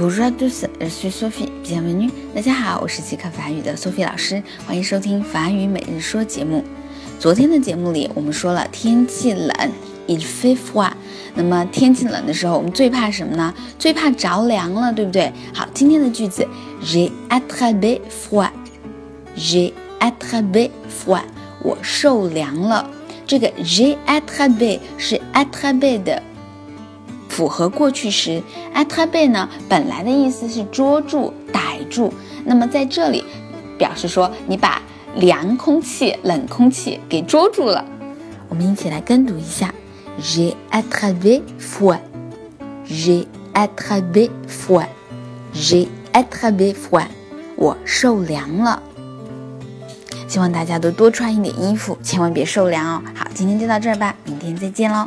Bonjour à tous, je suis Sophie. Bienvenue. 大家好，我是即刻法语的 Sophie 老师，欢迎收听法语每日说节目。昨天的节目里，我们说了天气冷，il fait froid。那么天气冷的时候，我们最怕什么呢？最怕着凉了，对不对？好，今天的句子，j'ai attrapé froid。j'ai attrapé froid，我受凉了。这个 j'ai attrapé 是 attrapé 的。符合过去时，attraper 呢，本来的意思是捉住、逮住。那么在这里，表示说你把凉空气、冷空气给捉住了。我们一起来跟读一下：J'ai attrapé froid，J'ai attrapé froid，J'ai attrapé froid。我受凉了。希望大家都多穿一点衣服，千万别受凉哦。好，今天就到这儿吧，明天再见喽。